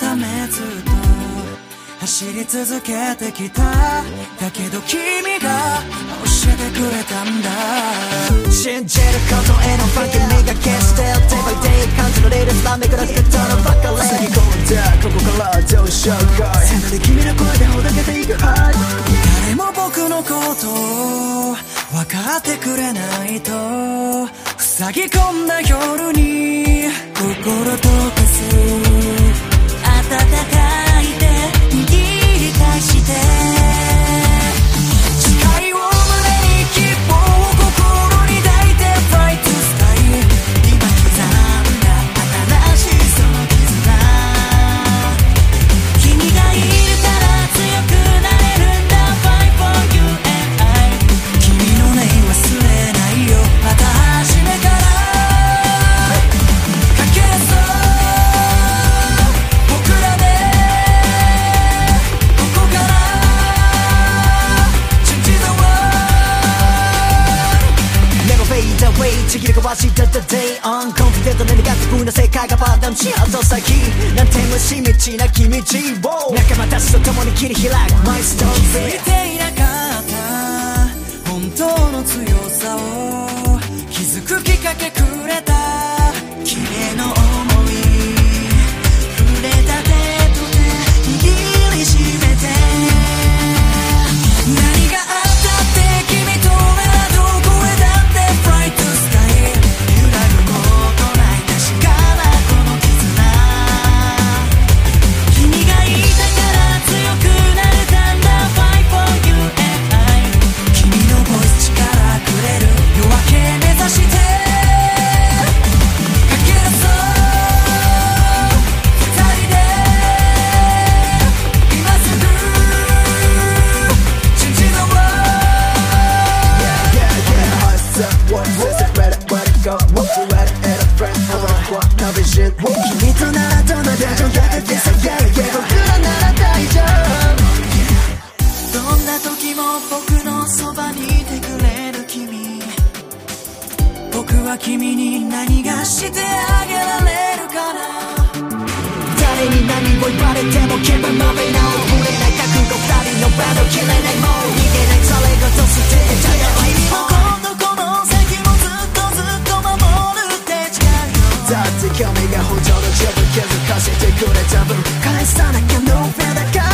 ためずっと走り続けてきた。だけど君が教えてくれたんだ。信じることへのファンキー磨けして Day by day 感じられるスラめのばかりつぎ込んだここからどうしようか背中で君の声でほどけていく誰も僕のことを分かってくれないと。塞ぎ込んだ夜にちぎり交わしたった day on Confident なネガティブな世界がパターン地図先なんて虫道な君道を仲間たちと共に切り開く My 気 story づいていなかった本当の強さを。気づくきっかけく君とならどの手とやってさ Yeah, yeah 僕らなら大丈どんな時も僕のそばにいてくれる君僕は君に何がしてあげられるかな誰に何を言われても Keep it moving on ぶれない覚悟二人のバトル切れないもう逃げないそれごと捨ててたよ君もだって君が本当の自分気づかせてくれた分。返さなきゃ No